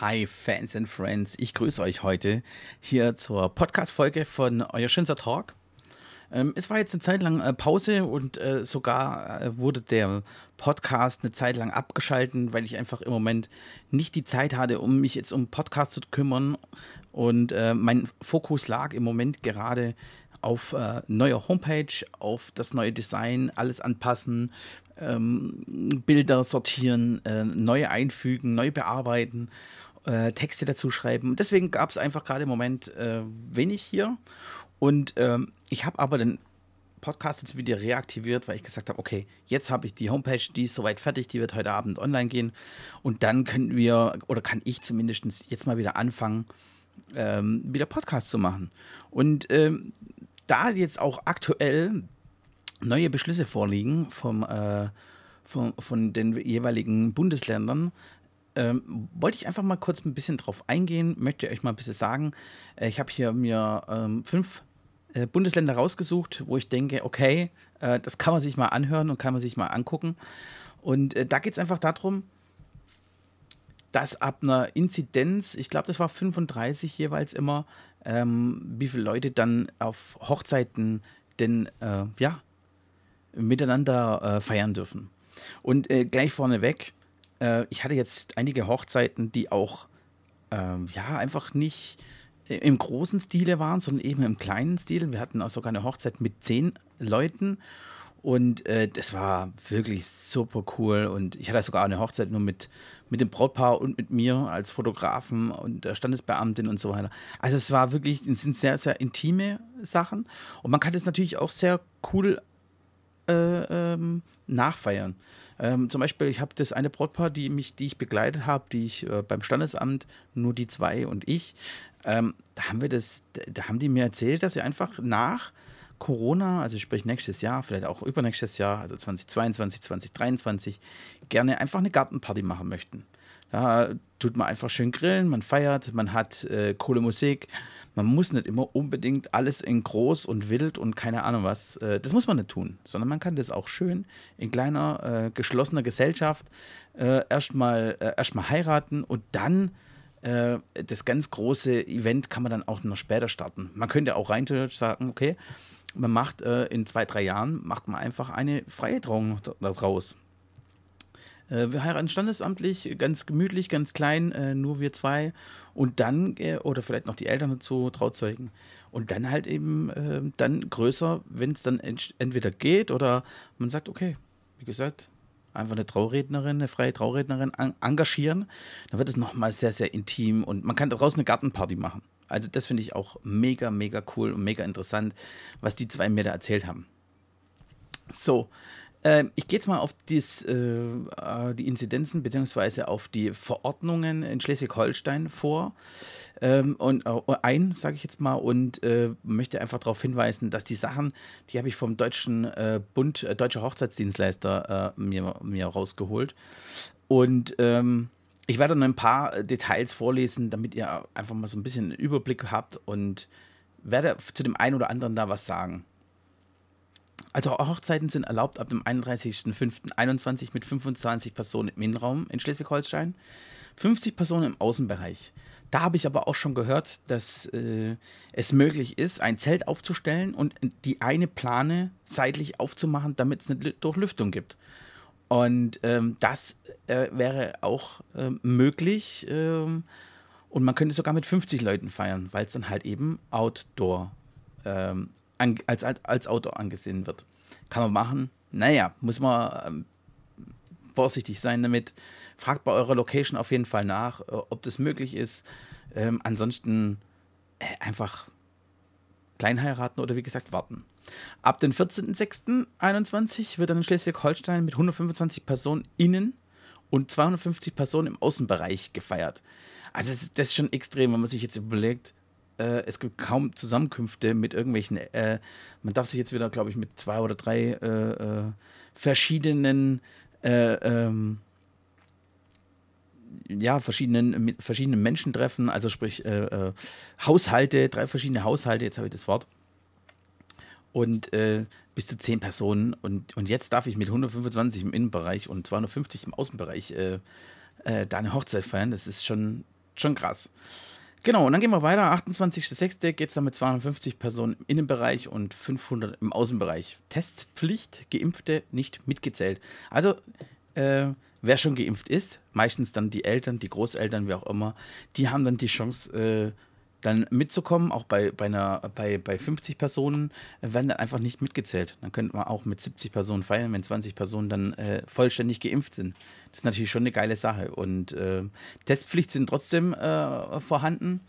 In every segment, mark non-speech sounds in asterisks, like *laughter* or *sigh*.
Hi Fans and Friends, ich grüße euch heute hier zur Podcast-Folge von Euer schönster Talk. Ähm, es war jetzt eine Zeit lang äh, Pause und äh, sogar äh, wurde der Podcast eine Zeit lang abgeschalten, weil ich einfach im Moment nicht die Zeit hatte, um mich jetzt um Podcast zu kümmern. Und äh, mein Fokus lag im Moment gerade auf äh, neuer Homepage, auf das neue Design, alles anpassen, ähm, Bilder sortieren, äh, neue einfügen, neu bearbeiten, äh, Texte dazu schreiben. Deswegen gab es einfach gerade im Moment äh, wenig hier. Und ähm, ich habe aber den Podcast jetzt wieder reaktiviert, weil ich gesagt habe, okay, jetzt habe ich die Homepage, die ist soweit fertig, die wird heute Abend online gehen. Und dann können wir, oder kann ich zumindest jetzt mal wieder anfangen, ähm, wieder Podcast zu machen. Und ähm, da jetzt auch aktuell neue Beschlüsse vorliegen vom, äh, von, von den jeweiligen Bundesländern, ähm, wollte ich einfach mal kurz ein bisschen drauf eingehen, möchte euch mal ein bisschen sagen. Äh, ich habe hier mir ähm, fünf äh, Bundesländer rausgesucht, wo ich denke, okay, äh, das kann man sich mal anhören und kann man sich mal angucken. Und äh, da geht es einfach darum, dass ab einer Inzidenz, ich glaube, das war 35 jeweils immer, ähm, wie viele Leute dann auf Hochzeiten denn äh, ja miteinander äh, feiern dürfen. Und äh, gleich vorneweg, äh, ich hatte jetzt einige Hochzeiten, die auch ähm, ja einfach nicht im großen Stile waren, sondern eben im kleinen Stil. Wir hatten auch sogar eine Hochzeit mit zehn Leuten und äh, das war wirklich super cool. Und ich hatte sogar eine Hochzeit nur mit, mit dem Brautpaar und mit mir als Fotografen und der Standesbeamtin und so weiter. Also es war wirklich, es sind sehr, sehr intime Sachen. Und man kann das natürlich auch sehr cool äh, ähm, nachfeiern. Ähm, zum Beispiel, ich habe das eine Brautpaar, die mich, die ich begleitet habe, die ich äh, beim Standesamt, nur die zwei und ich, ähm, da haben wir das, da haben die mir erzählt, dass sie einfach nach Corona, also sprich nächstes Jahr, vielleicht auch übernächstes Jahr, also 2022, 2023, gerne einfach eine Gartenparty machen möchten. Da tut man einfach schön grillen, man feiert, man hat äh, coole Musik, man muss nicht immer unbedingt alles in groß und wild und keine Ahnung was. Äh, das muss man nicht tun, sondern man kann das auch schön in kleiner, äh, geschlossener Gesellschaft äh, erstmal äh, erst heiraten und dann äh, das ganz große Event kann man dann auch noch später starten. Man könnte auch rein sagen, okay, man macht äh, in zwei, drei Jahren, macht man einfach eine freie Trauung daraus. Äh, wir heiraten standesamtlich, ganz gemütlich, ganz klein, äh, nur wir zwei. Und dann, äh, oder vielleicht noch die Eltern dazu, Trauzeugen. Und dann halt eben äh, dann größer, wenn es dann ent entweder geht oder man sagt, okay, wie gesagt, einfach eine Traurednerin, eine freie Traurednerin engagieren, dann wird es nochmal sehr, sehr intim und man kann daraus eine Gartenparty machen. Also das finde ich auch mega, mega cool und mega interessant, was die zwei mir da erzählt haben. So, äh, ich gehe jetzt mal auf dies, äh, äh, die Inzidenzen bzw. auf die Verordnungen in Schleswig-Holstein vor ähm, und äh, ein, sage ich jetzt mal, und äh, möchte einfach darauf hinweisen, dass die Sachen, die habe ich vom Deutschen äh, Bund, Deutscher Hochzeitsdienstleister mir, mir rausgeholt. Und ähm, ich werde noch ein paar Details vorlesen, damit ihr einfach mal so ein bisschen einen Überblick habt und werde zu dem einen oder anderen da was sagen. Also Hochzeiten sind erlaubt ab dem 31.05.21 mit 25 Personen im Innenraum in Schleswig-Holstein, 50 Personen im Außenbereich. Da habe ich aber auch schon gehört, dass äh, es möglich ist, ein Zelt aufzustellen und die eine Plane seitlich aufzumachen, damit es eine Durchlüftung gibt. Und ähm, das äh, wäre auch äh, möglich. Ähm, und man könnte sogar mit 50 Leuten feiern, weil es dann halt eben Outdoor ähm, als, als Outdoor angesehen wird. Kann man machen. Naja, muss man ähm, vorsichtig sein damit. Fragt bei eurer Location auf jeden Fall nach, äh, ob das möglich ist. Ähm, ansonsten äh, einfach klein heiraten oder wie gesagt warten. Ab dem 14.06.21 wird dann in Schleswig-Holstein mit 125 Personen innen und 250 Personen im Außenbereich gefeiert. Also das ist, das ist schon extrem, wenn man sich jetzt überlegt, äh, es gibt kaum Zusammenkünfte mit irgendwelchen, äh, man darf sich jetzt wieder, glaube ich, mit zwei oder drei äh, äh verschiedenen, äh, ähm, ja, verschiedenen, mit verschiedenen Menschen treffen, also sprich äh, Haushalte, drei verschiedene Haushalte, jetzt habe ich das Wort. Und bis zu zehn Personen. Und, und jetzt darf ich mit 125 im Innenbereich und 250 im Außenbereich da eine Hochzeit feiern. Das ist schon schon krass. Genau, und dann gehen wir weiter. 28.06. geht es dann mit 250 Personen im Innenbereich und 500 im Außenbereich. Testpflicht, Geimpfte nicht mitgezählt. Also, äh, wer schon geimpft ist, meistens dann die Eltern, die Großeltern, wie auch immer, die haben dann die Chance, äh, dann mitzukommen, auch bei, bei, einer, bei, bei 50 Personen, äh, werden dann einfach nicht mitgezählt. Dann könnte man auch mit 70 Personen feiern, wenn 20 Personen dann äh, vollständig geimpft sind. Das ist natürlich schon eine geile Sache. Und äh, Testpflicht sind trotzdem äh, vorhanden.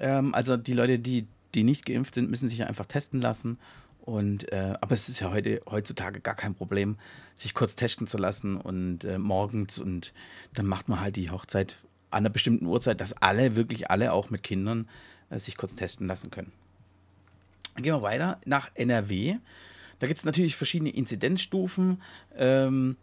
Ähm, also die Leute, die, die nicht geimpft sind, müssen sich einfach testen lassen. Und, äh, aber es ist ja heute, heutzutage gar kein Problem, sich kurz testen zu lassen und äh, morgens und dann macht man halt die Hochzeit an einer bestimmten Uhrzeit, dass alle, wirklich alle, auch mit Kindern, äh, sich kurz testen lassen können. Dann gehen wir weiter nach NRW. Da gibt es natürlich verschiedene Inzidenzstufen. Ähm,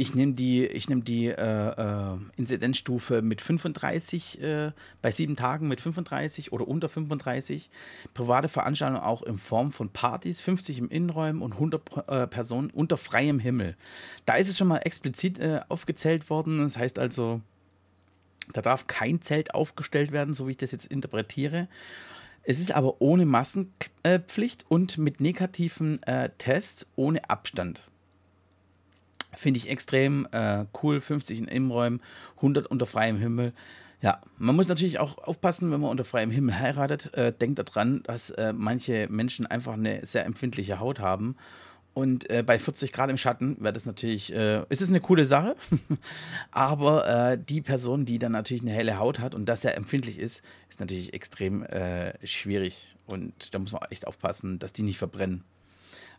ich nehme die, ich nehm die äh, äh, Inzidenzstufe mit 35, äh, bei sieben Tagen mit 35 oder unter 35. Private Veranstaltungen auch in Form von Partys, 50 im Innenräumen und 100 äh, Personen unter freiem Himmel. Da ist es schon mal explizit äh, aufgezählt worden. Das heißt also, da darf kein Zelt aufgestellt werden, so wie ich das jetzt interpretiere. Es ist aber ohne Massenpflicht und mit negativen äh, Tests ohne Abstand. Finde ich extrem äh, cool. 50 in Innenräumen, 100 unter freiem Himmel. Ja, man muss natürlich auch aufpassen, wenn man unter freiem Himmel heiratet. Äh, denkt daran, dass äh, manche Menschen einfach eine sehr empfindliche Haut haben und äh, bei 40 Grad im Schatten wäre das natürlich, äh, ist es eine coole Sache. *laughs* Aber äh, die Person, die dann natürlich eine helle Haut hat und das sehr empfindlich ist, ist natürlich extrem äh, schwierig. Und da muss man echt aufpassen, dass die nicht verbrennen.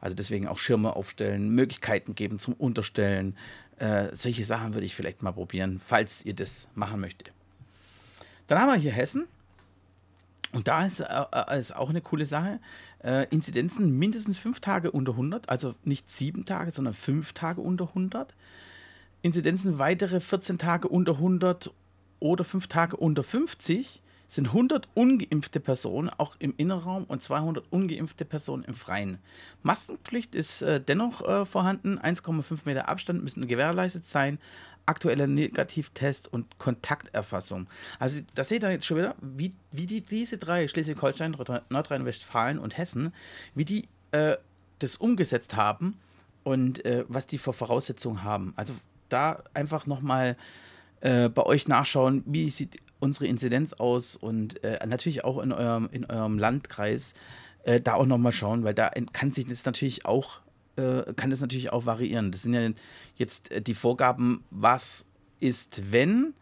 Also deswegen auch Schirme aufstellen, Möglichkeiten geben zum Unterstellen. Äh, solche Sachen würde ich vielleicht mal probieren, falls ihr das machen möchtet. Dann haben wir hier Hessen. Und da ist, äh, ist auch eine coole Sache. Äh, Inzidenzen mindestens fünf Tage unter 100, also nicht sieben Tage, sondern fünf Tage unter 100. Inzidenzen weitere 14 Tage unter 100 oder fünf Tage unter 50 sind 100 ungeimpfte Personen auch im Innenraum und 200 ungeimpfte Personen im Freien. Maskenpflicht ist äh, dennoch äh, vorhanden. 1,5 Meter Abstand müssen gewährleistet sein aktueller Negativtest und Kontakterfassung. Also da seht ihr jetzt schon wieder, wie, wie die, diese drei, Schleswig-Holstein, Nordrhein-Westfalen und Hessen, wie die äh, das umgesetzt haben und äh, was die für Voraussetzungen haben. Also da einfach nochmal äh, bei euch nachschauen, wie sieht unsere Inzidenz aus und äh, natürlich auch in eurem, in eurem Landkreis äh, da auch nochmal schauen, weil da kann sich das natürlich auch äh, kann das natürlich auch variieren. Das sind ja jetzt äh, die Vorgaben, was ist, wenn.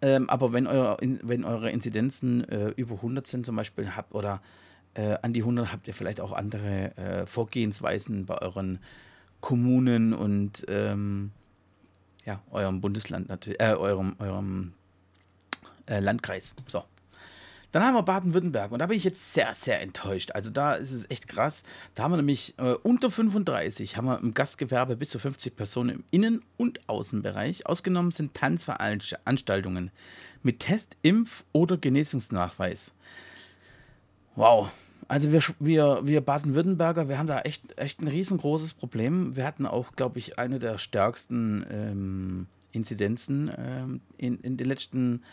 Ähm, aber wenn, euer, wenn eure Inzidenzen äh, über 100 sind zum Beispiel habt oder äh, an die 100 habt ihr vielleicht auch andere Vorgehensweisen bei euren Kommunen und ähm, ja, eurem Bundesland, äh, eurem, eurem Landkreis. So. Dann haben wir Baden-Württemberg und da bin ich jetzt sehr, sehr enttäuscht. Also da ist es echt krass. Da haben wir nämlich äh, unter 35 haben wir im Gastgewerbe bis zu 50 Personen im Innen- und Außenbereich. Ausgenommen sind Tanzveranstaltungen mit Test, Impf- oder Genesungsnachweis. Wow. Also wir, wir, wir Baden-Württemberger, wir haben da echt, echt ein riesengroßes Problem. Wir hatten auch, glaube ich, eine der stärksten ähm, Inzidenzen ähm, in, in den letzten Jahren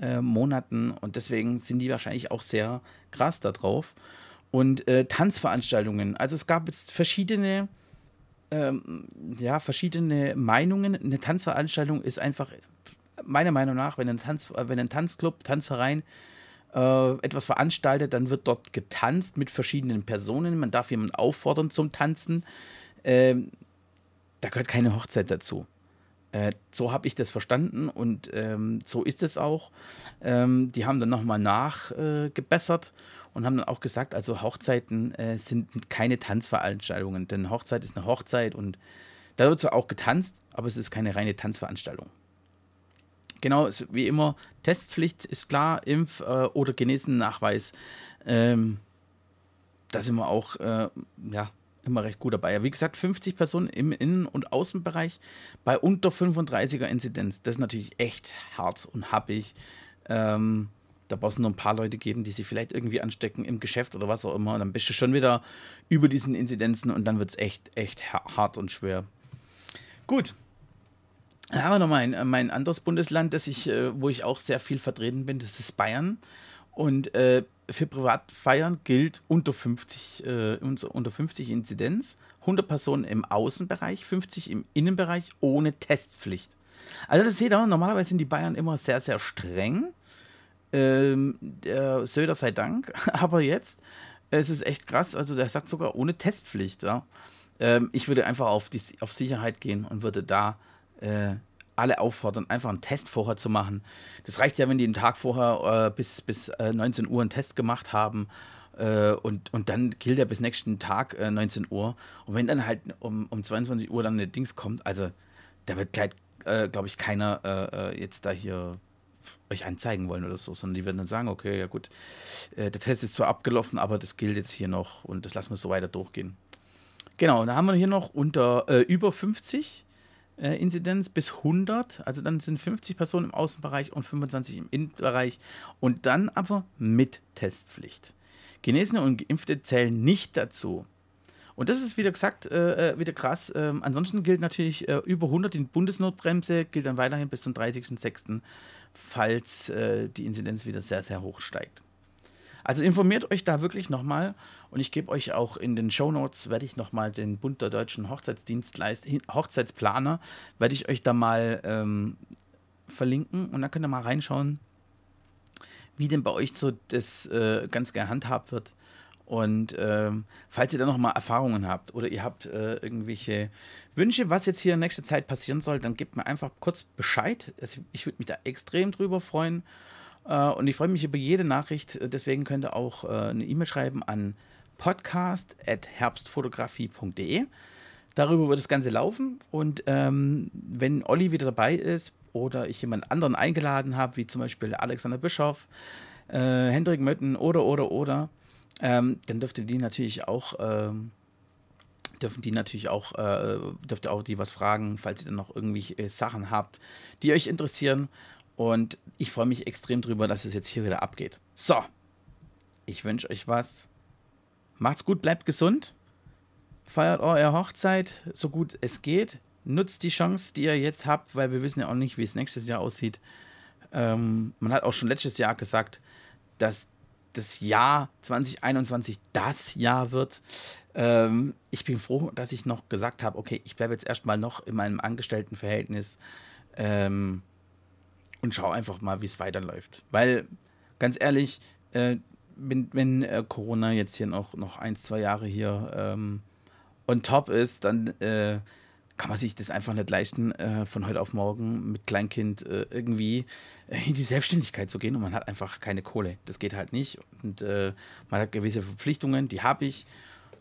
äh, Monaten und deswegen sind die wahrscheinlich auch sehr krass da drauf. Und äh, Tanzveranstaltungen. Also es gab jetzt verschiedene, ähm, ja, verschiedene Meinungen. Eine Tanzveranstaltung ist einfach, meiner Meinung nach, wenn ein, Tanz, wenn ein Tanzclub, Tanzverein äh, etwas veranstaltet, dann wird dort getanzt mit verschiedenen Personen. Man darf jemanden auffordern zum Tanzen. Ähm, da gehört keine Hochzeit dazu. Äh, so habe ich das verstanden und ähm, so ist es auch. Ähm, die haben dann nochmal nachgebessert äh, und haben dann auch gesagt, also Hochzeiten äh, sind keine Tanzveranstaltungen, denn Hochzeit ist eine Hochzeit und da wird zwar auch getanzt, aber es ist keine reine Tanzveranstaltung. Genau, wie immer, Testpflicht ist klar, Impf- äh, oder Genesennachweis. Ähm, da sind wir auch, äh, ja, immer recht gut dabei. Wie gesagt, 50 Personen im Innen- und Außenbereich bei unter 35er Inzidenz. Das ist natürlich echt hart und happig. Ähm, da brauchst du nur ein paar Leute geben, die sich vielleicht irgendwie anstecken im Geschäft oder was auch immer. Und dann bist du schon wieder über diesen Inzidenzen und dann wird es echt, echt hart und schwer. Gut. Dann haben wir noch mein, äh, mein anderes Bundesland, das ich, äh, wo ich auch sehr viel vertreten bin, das ist Bayern. Und äh, für Privatfeiern gilt unter 50, äh, unter 50 Inzidenz, 100 Personen im Außenbereich, 50 im Innenbereich ohne Testpflicht. Also das seht ihr, normalerweise sind die Bayern immer sehr, sehr streng. Ähm, der Söder sei Dank, *laughs* aber jetzt es ist echt krass. Also der sagt sogar ohne Testpflicht. Ja. Ähm, ich würde einfach auf, die, auf Sicherheit gehen und würde da äh, alle auffordern, einfach einen Test vorher zu machen. Das reicht ja, wenn die einen Tag vorher äh, bis, bis äh, 19 Uhr einen Test gemacht haben. Äh, und, und dann gilt er bis nächsten Tag 19 äh, Uhr. Und wenn dann halt um, um 22 Uhr dann eine Dings kommt, also da wird gleich, äh, glaube ich, keiner jetzt da hier euch anzeigen wollen oder so, sondern die werden dann sagen, okay, ja gut, der Test ist zwar abgelaufen, aber das gilt jetzt hier noch und das lassen wir so weiter durchgehen. Genau, da haben wir hier noch unter äh, über 50 äh, Inzidenz bis 100. Also dann sind 50 Personen im Außenbereich und 25 im Innenbereich. Und dann aber mit Testpflicht. Genesene und Geimpfte zählen nicht dazu. Und das ist wieder gesagt, äh, äh wieder krass. Ähm, ansonsten gilt natürlich äh, über 100 die Bundesnotbremse, gilt dann weiterhin bis zum 30.06., falls äh, die Inzidenz wieder sehr, sehr hoch steigt. Also informiert euch da wirklich nochmal und ich gebe euch auch in den Show Notes, werde ich nochmal den Bund der deutschen Hochzeitsdienstleister, Hochzeitsplaner, werde ich euch da mal ähm, verlinken und dann könnt ihr mal reinschauen, wie denn bei euch so das äh, ganz gehandhabt wird. Und ähm, falls ihr da nochmal Erfahrungen habt oder ihr habt äh, irgendwelche Wünsche, was jetzt hier in nächster Zeit passieren soll, dann gebt mir einfach kurz Bescheid. Ich würde mich da extrem drüber freuen. Äh, und ich freue mich über jede Nachricht. Deswegen könnt ihr auch äh, eine E-Mail schreiben an podcast.herbstfotografie.de. Darüber wird das Ganze laufen. Und ähm, wenn Olli wieder dabei ist oder ich jemand anderen eingeladen habe, wie zum Beispiel Alexander Bischoff, äh, Hendrik Mötten oder, oder, oder, ähm, dann dürft ihr die natürlich auch, ähm, dürfen die natürlich auch, äh, dürft ihr auch die was fragen, falls ihr dann noch irgendwie äh, Sachen habt, die euch interessieren. Und ich freue mich extrem drüber, dass es jetzt hier wieder abgeht. So, ich wünsche euch was. Macht's gut, bleibt gesund. Feiert eure Hochzeit so gut es geht. Nutzt die Chance, die ihr jetzt habt, weil wir wissen ja auch nicht, wie es nächstes Jahr aussieht. Ähm, man hat auch schon letztes Jahr gesagt, dass das Jahr 2021 das Jahr wird. Ähm, ich bin froh, dass ich noch gesagt habe, okay, ich bleibe jetzt erstmal noch in meinem Angestelltenverhältnis. Ähm, und schau einfach mal, wie es weiterläuft. Weil, ganz ehrlich, äh, wenn, wenn äh, Corona jetzt hier noch, noch ein, zwei Jahre hier ähm, on top ist, dann äh, kann man sich das einfach nicht leisten, äh, von heute auf morgen mit Kleinkind äh, irgendwie äh, in die Selbstständigkeit zu gehen und man hat einfach keine Kohle. Das geht halt nicht. Und man hat gewisse Verpflichtungen, die habe ich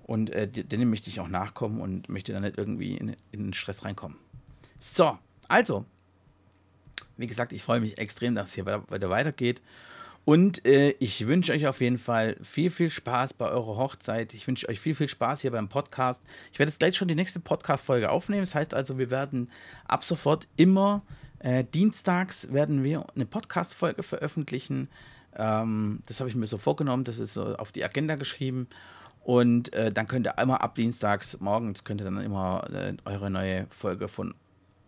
und denen möchte ich auch nachkommen und möchte dann nicht irgendwie in, in den Stress reinkommen. So, also, wie gesagt, ich freue mich extrem, dass es hier weiter weitergeht. Und äh, ich wünsche euch auf jeden Fall viel, viel Spaß bei eurer Hochzeit. Ich wünsche euch viel, viel Spaß hier beim Podcast. Ich werde jetzt gleich schon die nächste Podcast-Folge aufnehmen. Das heißt also, wir werden ab sofort immer äh, dienstags werden wir eine Podcast-Folge veröffentlichen. Ähm, das habe ich mir so vorgenommen. Das ist so auf die Agenda geschrieben. Und äh, dann könnt ihr immer ab dienstags morgens könnt ihr dann immer äh, eure neue Folge von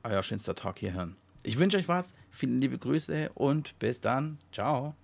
euer schönster Talk hier hören. Ich wünsche euch was, viele liebe Grüße und bis dann. Ciao.